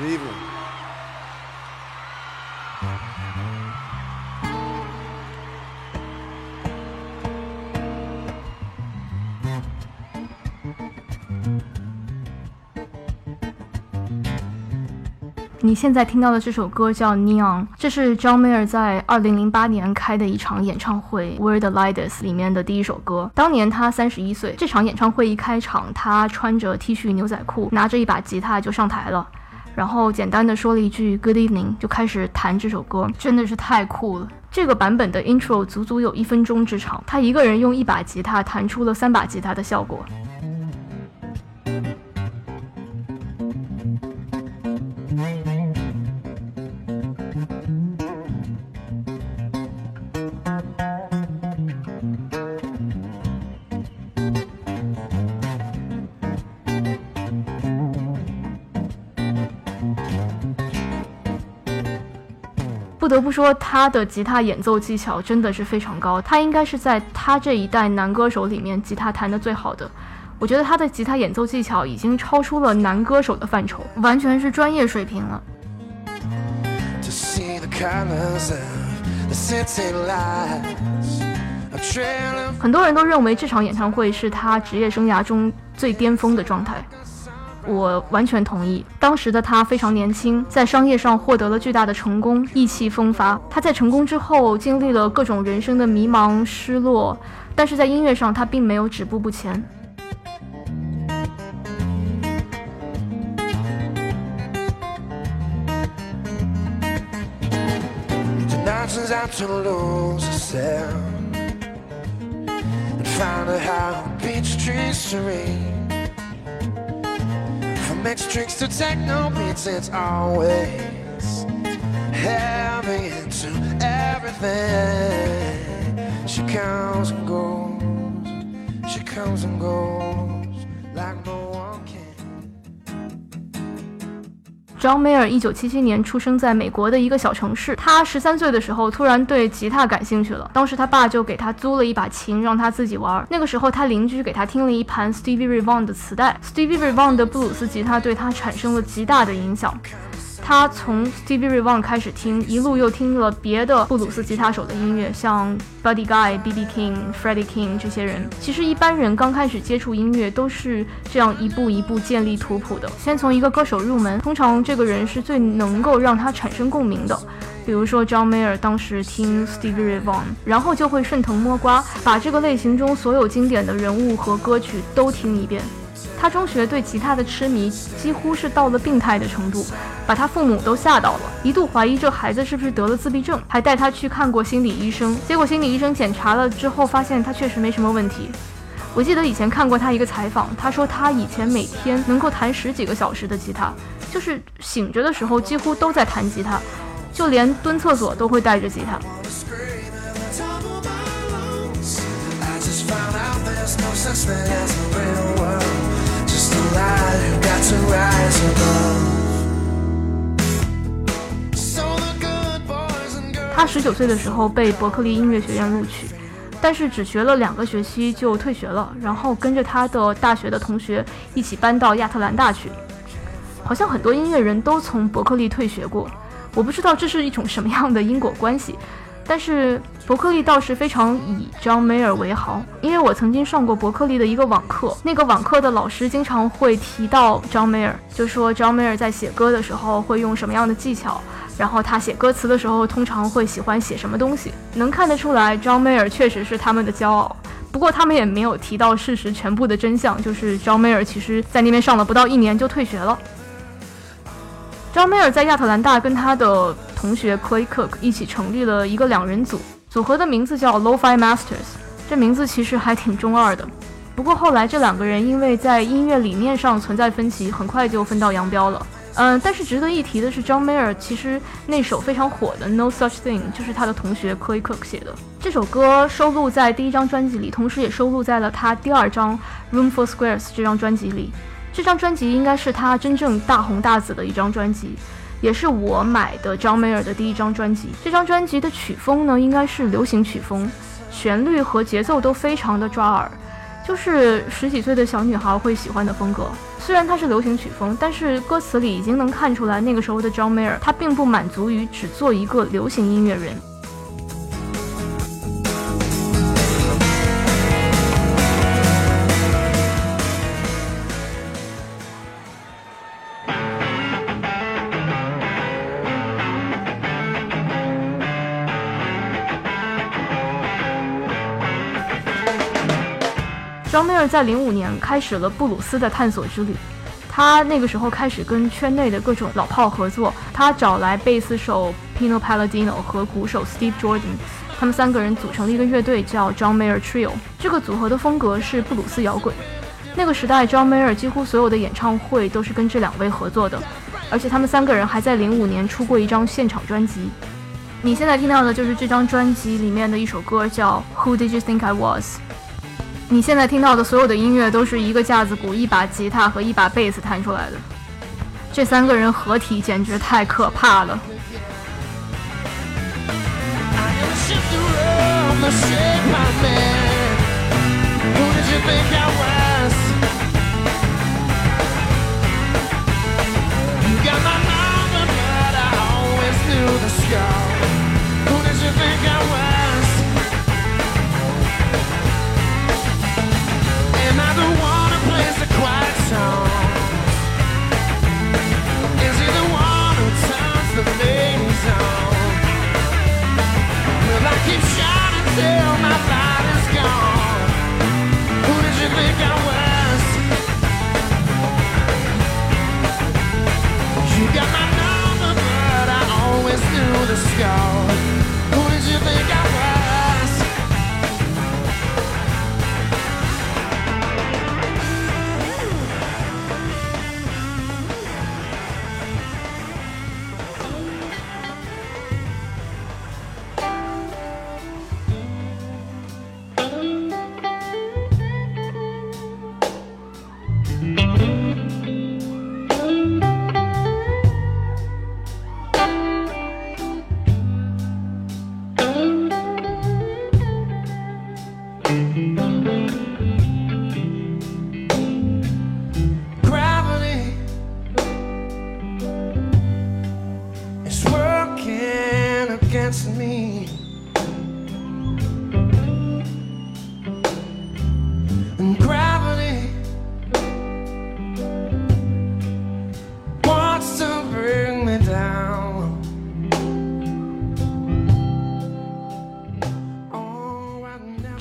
Good evening. 你现在听到的这首歌叫《Neon》，这是 John Mayer 在2008年开的一场演唱会《Where the Light Is》里面的第一首歌。当年他三十一岁，这场演唱会一开场，他穿着 T 恤牛仔裤，拿着一把吉他就上台了，然后简单的说了一句 “Good evening”，就开始弹这首歌，真的是太酷了。这个版本的 intro 足足有一分钟之长，他一个人用一把吉他弹出了三把吉他的效果。得不说，他的吉他演奏技巧真的是非常高，他应该是在他这一代男歌手里面吉他弹的最好的。我觉得他的吉他演奏技巧已经超出了男歌手的范畴，完全是专业水平了。很多人都认为这场演唱会是他职业生涯中最巅峰的状态。我完全同意。当时的他非常年轻，在商业上获得了巨大的成功，意气风发。他在成功之后经历了各种人生的迷茫、失落，但是在音乐上他并没有止步不前。mixed drinks to techno beats, it's always heavy into everything. She comes and goes, she comes and goes like no John Mayer 一九七七年出生在美国的一个小城市。他十三岁的时候突然对吉他感兴趣了，当时他爸就给他租了一把琴让他自己玩。那个时候他邻居给他听了一盘 Stevie Ray Vaughan 的磁带，Stevie Ray Vaughan 的布鲁斯吉他对他产生了极大的影响。他从 Stevie Ray Vaughan 开始听，一路又听了别的布鲁斯吉他手的音乐，像 Buddy Guy、B.B. King、Freddie King 这些人。其实一般人刚开始接触音乐都是这样一步一步建立图谱的，先从一个歌手入门，通常这个人是最能够让他产生共鸣的。比如说 John Mayer 当时听 Stevie Ray Vaughan，然后就会顺藤摸瓜，把这个类型中所有经典的人物和歌曲都听一遍。他中学对吉他的痴迷几乎是到了病态的程度，把他父母都吓到了，一度怀疑这孩子是不是得了自闭症，还带他去看过心理医生。结果心理医生检查了之后，发现他确实没什么问题。我记得以前看过他一个采访，他说他以前每天能够弹十几个小时的吉他，就是醒着的时候几乎都在弹吉他，就连蹲厕所都会带着吉他。他十九岁的时候被伯克利音乐学院录取，但是只学了两个学期就退学了，然后跟着他的大学的同学一起搬到亚特兰大去。好像很多音乐人都从伯克利退学过，我不知道这是一种什么样的因果关系。但是伯克利倒是非常以 John Mayer 为豪，因为我曾经上过伯克利的一个网课，那个网课的老师经常会提到 John Mayer，就说 John Mayer 在写歌的时候会用什么样的技巧，然后他写歌词的时候通常会喜欢写什么东西，能看得出来 John Mayer 确实是他们的骄傲。不过他们也没有提到事实全部的真相，就是 John Mayer 其实在那边上了不到一年就退学了。John Mayer 在亚特兰大跟他的同学 Clay Cook 一起成立了一个两人组，组合的名字叫 Lo-Fi Masters。这名字其实还挺中二的。不过后来这两个人因为在音乐理念上存在分歧，很快就分道扬镳了。嗯，但是值得一提的是，John Mayer 其实那首非常火的 No Such Thing 就是他的同学 Clay Cook 写的。这首歌收录在第一张专辑里，同时也收录在了他第二张 Room for Squares 这张专辑里。这张专辑应该是他真正大红大紫的一张专辑，也是我买的 John Mayer 的第一张专辑。这张专辑的曲风呢，应该是流行曲风，旋律和节奏都非常的抓耳。就是十几岁的小女孩会喜欢的风格。虽然它是流行曲风，但是歌词里已经能看出来，那个时候的 John Mayer 他并不满足于只做一个流行音乐人。在零五年开始了布鲁斯的探索之旅。他那个时候开始跟圈内的各种老炮合作，他找来贝斯手 Pino Palladino 和鼓手 Steve Jordan，他们三个人组成了一个乐队，叫 John Mayer Trio。这个组合的风格是布鲁斯摇滚。那个时代，John Mayer 几乎所有的演唱会都是跟这两位合作的，而且他们三个人还在零五年出过一张现场专辑。你现在听到的就是这张专辑里面的一首歌，叫 Who Did You Think I Was。你现在听到的所有的音乐都是一个架子鼓、一把吉他和一把贝斯弹出来的，这三个人合体简直太可怕了。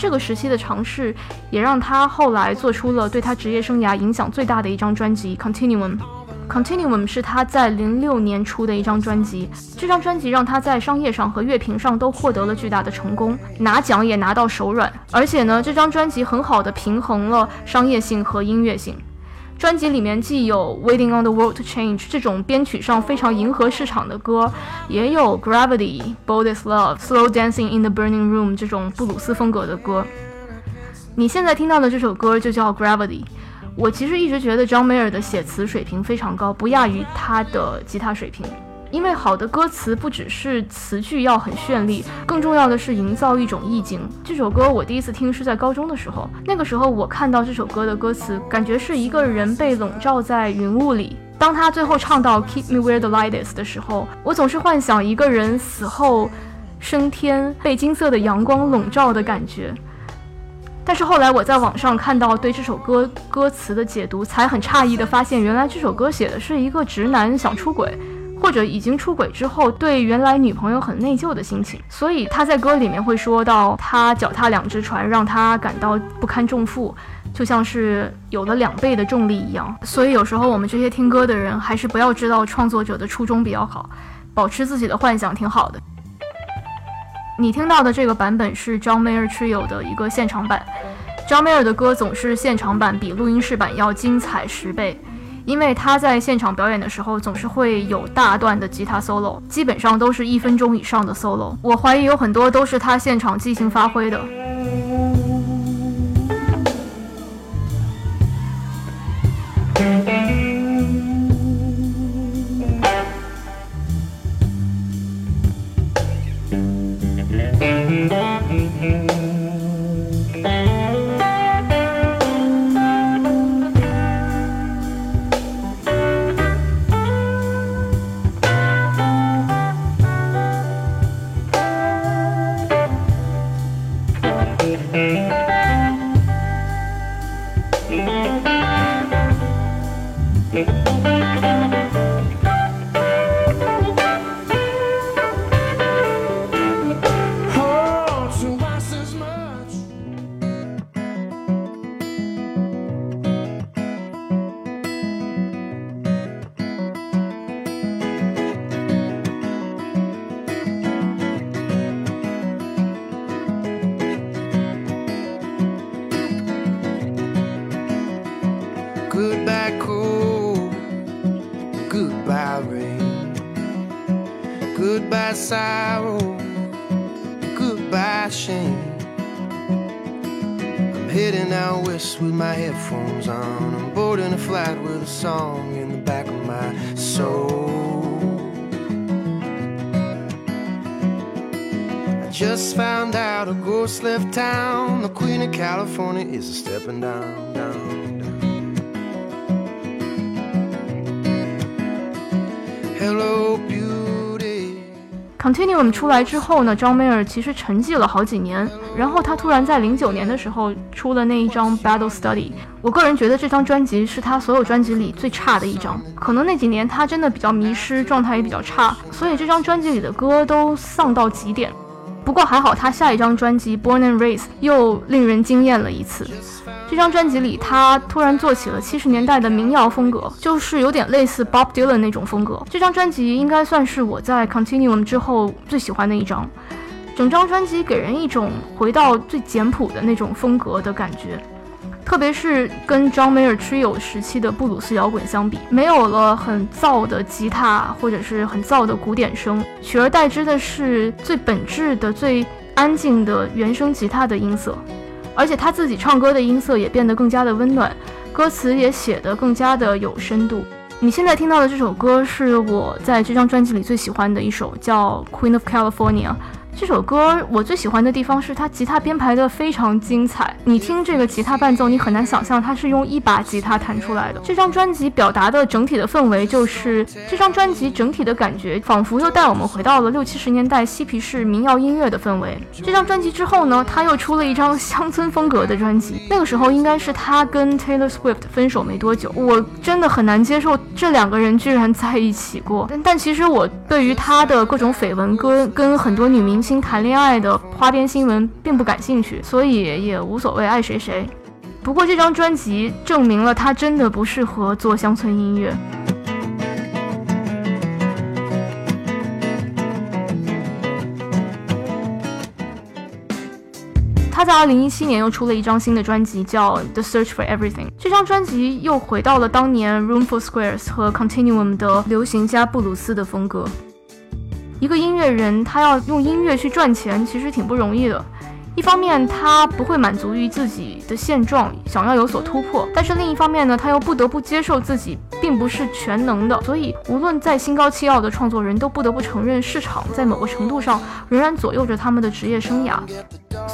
这个时期的尝试，也让他后来做出了对他职业生涯影响最大的一张专辑《Continuum》。Continuum 是他在零六年出的一张专辑，这张专辑让他在商业上和乐评上都获得了巨大的成功，拿奖也拿到手软。而且呢，这张专辑很好的平衡了商业性和音乐性。专辑里面既有《Waiting on the World to Change》这种编曲上非常迎合市场的歌，也有《Gravity》《Boldest Love》、《Slow Dancing in the Burning Room》这种布鲁斯风格的歌。你现在听到的这首歌就叫《Gravity》。我其实一直觉得 John Mayer 的写词水平非常高，不亚于他的吉他水平。因为好的歌词不只是词句要很绚丽，更重要的是营造一种意境。这首歌我第一次听是在高中的时候，那个时候我看到这首歌的歌词，感觉是一个人被笼罩在云雾里。当他最后唱到 Keep me where the light is 的时候，我总是幻想一个人死后升天，被金色的阳光笼罩的感觉。但是后来我在网上看到对这首歌歌词的解读，才很诧异的发现，原来这首歌写的是一个直男想出轨。或者已经出轨之后，对原来女朋友很内疚的心情，所以他在歌里面会说到，他脚踏两只船，让他感到不堪重负，就像是有了两倍的重力一样。所以有时候我们这些听歌的人，还是不要知道创作者的初衷比较好，保持自己的幻想挺好的。你听到的这个版本是 John Mayer Trio 的一个现场版，John Mayer 的歌总是现场版比录音室版要精彩十倍。因为他在现场表演的时候，总是会有大段的吉他 solo，基本上都是一分钟以上的 solo。我怀疑有很多都是他现场即兴发挥的。Song in the back of my soul. I just found out a ghost left town. The Queen of California is a stepping down, down, down. Hello, beauty. Continuum 出来之后呢，，John Mayer 其实沉寂了好几年，然后他突然在零九年的时候出了那一张 Battle Study。我个人觉得这张专辑是他所有专辑里最差的一张，可能那几年他真的比较迷失，状态也比较差，所以这张专辑里的歌都丧到极点。不过还好，他下一张专辑《Born and Raised》又令人惊艳了一次。这张专辑里，他突然做起了七十年代的民谣风格，就是有点类似 Bob Dylan 那种风格。这张专辑应该算是我在 Continuum 之后最喜欢的一张。整张专辑给人一种回到最简朴的那种风格的感觉。特别是跟 John Mayer Trio 时期的布鲁斯摇滚相比，没有了很燥的吉他或者是很燥的鼓点声，取而代之的是最本质的、最安静的原声吉他的音色，而且他自己唱歌的音色也变得更加的温暖，歌词也写得更加的有深度。你现在听到的这首歌是我在这张专辑里最喜欢的一首，叫《Queen of California》。这首歌我最喜欢的地方是它吉他编排的非常精彩。你听这个吉他伴奏，你很难想象它是用一把吉他弹出来的。这张专辑表达的整体的氛围就是这张专辑整体的感觉，仿佛又带我们回到了六七十年代嬉皮士民谣音乐的氛围。这张专辑之后呢，他又出了一张乡村风格的专辑。那个时候应该是他跟 Taylor Swift 分手没多久，我真的很难接受这两个人居然在一起过。但但其实我对于他的各种绯闻跟跟很多女明星。谈恋爱的花边新闻并不感兴趣，所以也无所谓爱谁谁。不过这张专辑证明了他真的不适合做乡村音乐。他在二零一七年又出了一张新的专辑，叫《The Search for Everything》。这张专辑又回到了当年 Room for Squares 和 Continuum 的流行加布鲁斯的风格。一个音乐人，他要用音乐去赚钱，其实挺不容易的。一方面，他不会满足于自己的现状，想要有所突破；但是另一方面呢，他又不得不接受自己并不是全能的。所以，无论再心高气傲的创作人都不得不承认，市场在某个程度上仍然左右着他们的职业生涯。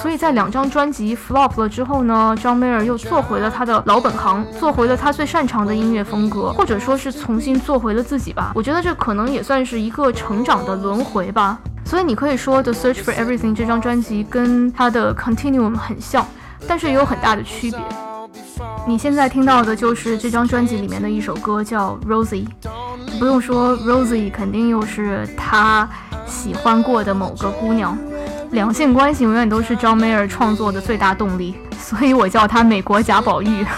所以在两张专辑 flop 了之后呢，John Mayer 又做回了他的老本行，做回了他最擅长的音乐风格，或者说是重新做回了自己吧。我觉得这可能也算是一个成长的轮回吧。所以你可以说，《The Search for Everything》这张专辑跟他的《Continuum》很像，但是也有很大的区别。你现在听到的就是这张专辑里面的一首歌，叫《Rosie》。不用说，《Rosie》肯定又是他喜欢过的某个姑娘。两性关系永远都是张美尔创作的最大动力，所以我叫他美国贾宝玉。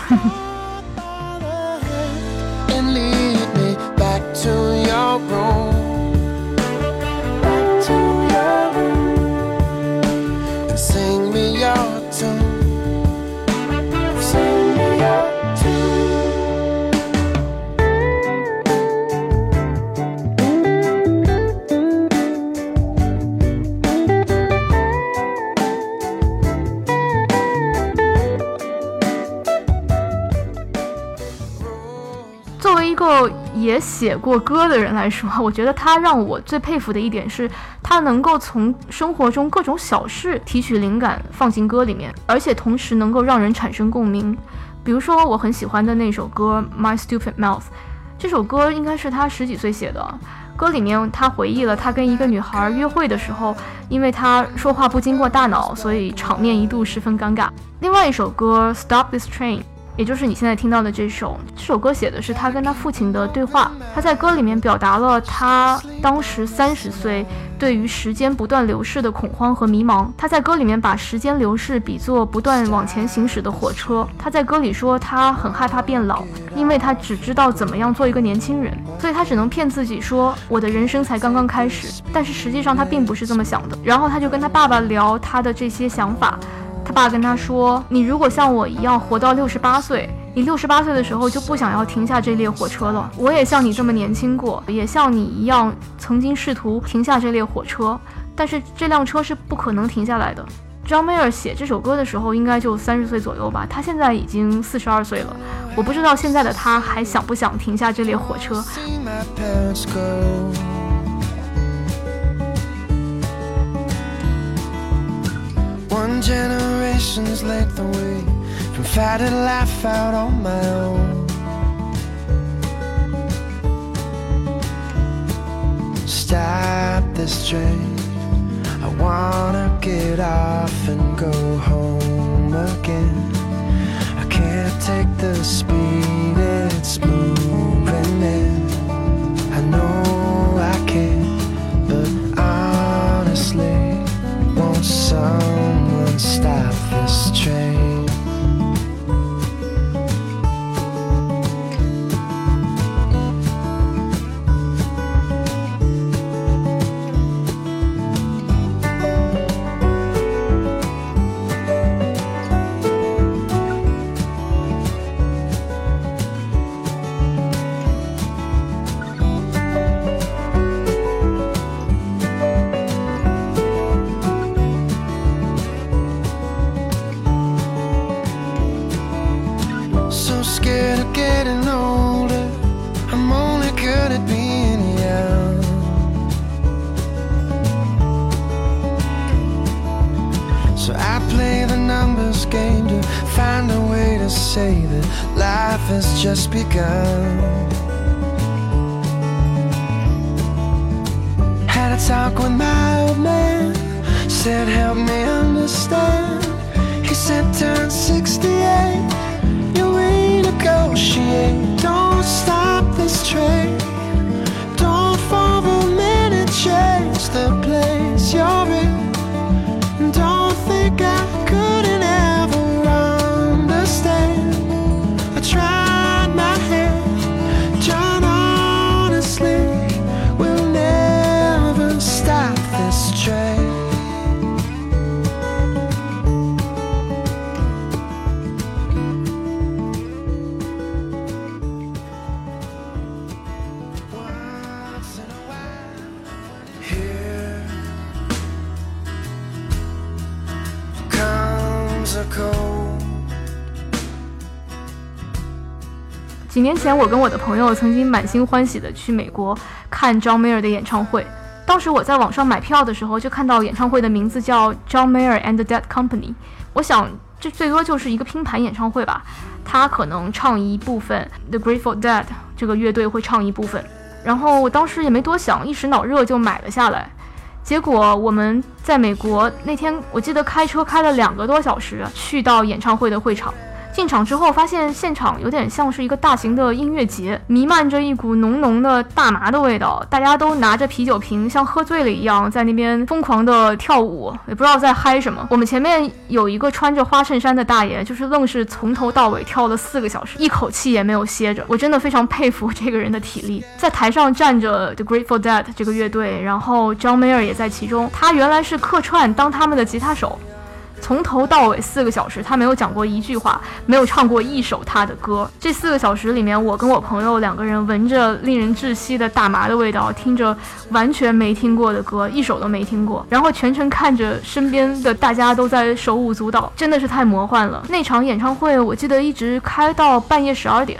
写过歌的人来说，我觉得他让我最佩服的一点是，他能够从生活中各种小事提取灵感放进歌里面，而且同时能够让人产生共鸣。比如说我很喜欢的那首歌《My Stupid Mouth》，这首歌应该是他十几岁写的。歌里面他回忆了他跟一个女孩约会的时候，因为他说话不经过大脑，所以场面一度十分尴尬。另外一首歌《Stop This Train》。也就是你现在听到的这首，这首歌写的是他跟他父亲的对话。他在歌里面表达了他当时三十岁对于时间不断流逝的恐慌和迷茫。他在歌里面把时间流逝比作不断往前行驶的火车。他在歌里说他很害怕变老，因为他只知道怎么样做一个年轻人，所以他只能骗自己说我的人生才刚刚开始。但是实际上他并不是这么想的。然后他就跟他爸爸聊他的这些想法。爸跟他说：“你如果像我一样活到六十八岁，你六十八岁的时候就不想要停下这列火车了。我也像你这么年轻过，也像你一样曾经试图停下这列火车，但是这辆车是不可能停下来的。张梅尔写这首歌的时候应该就三十岁左右吧，他现在已经四十二岁了。我不知道现在的他还想不想停下这列火车。One generation's length away from fighting life out on my own. Stop this train. I wanna get off and go home again. I can't take the speed it's moving in. Said, 几年前，我跟我的朋友曾经满心欢喜的去美国看 John Mayer 的演唱会。当时我在网上买票的时候，就看到演唱会的名字叫 John Mayer and the Dead Company。我想，这最多就是一个拼盘演唱会吧。他可能唱一部分，The Grateful Dead 这个乐队会唱一部分。然后我当时也没多想，一时脑热就买了下来。结果我们在美国那天，我记得开车开了两个多小时，去到演唱会的会场。进场之后，发现现场有点像是一个大型的音乐节，弥漫着一股浓浓的大麻的味道。大家都拿着啤酒瓶，像喝醉了一样，在那边疯狂的跳舞，也不知道在嗨什么。我们前面有一个穿着花衬衫的大爷，就是愣是从头到尾跳了四个小时，一口气也没有歇着。我真的非常佩服这个人的体力。在台上站着 The Grateful Dead 这个乐队，然后 John Mayer 也在其中。他原来是客串当他们的吉他手。从头到尾四个小时，他没有讲过一句话，没有唱过一首他的歌。这四个小时里面，我跟我朋友两个人闻着令人窒息的大麻的味道，听着完全没听过的歌，一首都没听过，然后全程看着身边的大家都在手舞足蹈，真的是太魔幻了。那场演唱会，我记得一直开到半夜十二点。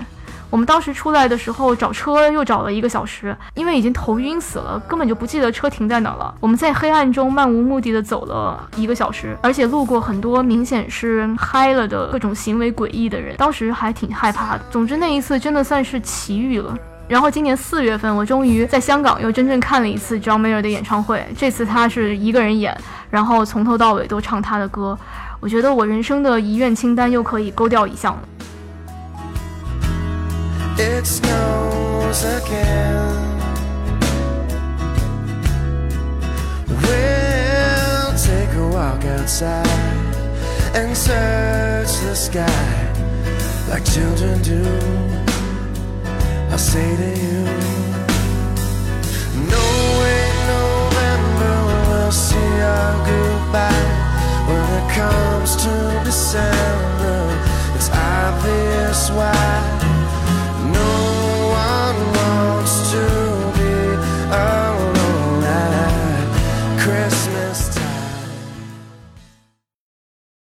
我们当时出来的时候找车又找了一个小时，因为已经头晕死了，根本就不记得车停在哪了。我们在黑暗中漫无目的的走了一个小时，而且路过很多明显是嗨了的各种行为诡异的人，当时还挺害怕的。总之那一次真的算是奇遇了。然后今年四月份，我终于在香港又真正看了一次 John Mayer 的演唱会，这次他是一个人演，然后从头到尾都唱他的歌。我觉得我人生的遗愿清单又可以勾掉一项了。It snows again. We'll take a walk outside and search the sky like children do. I'll say to you, No way, November will see our goodbye. When it comes to December, it's obvious why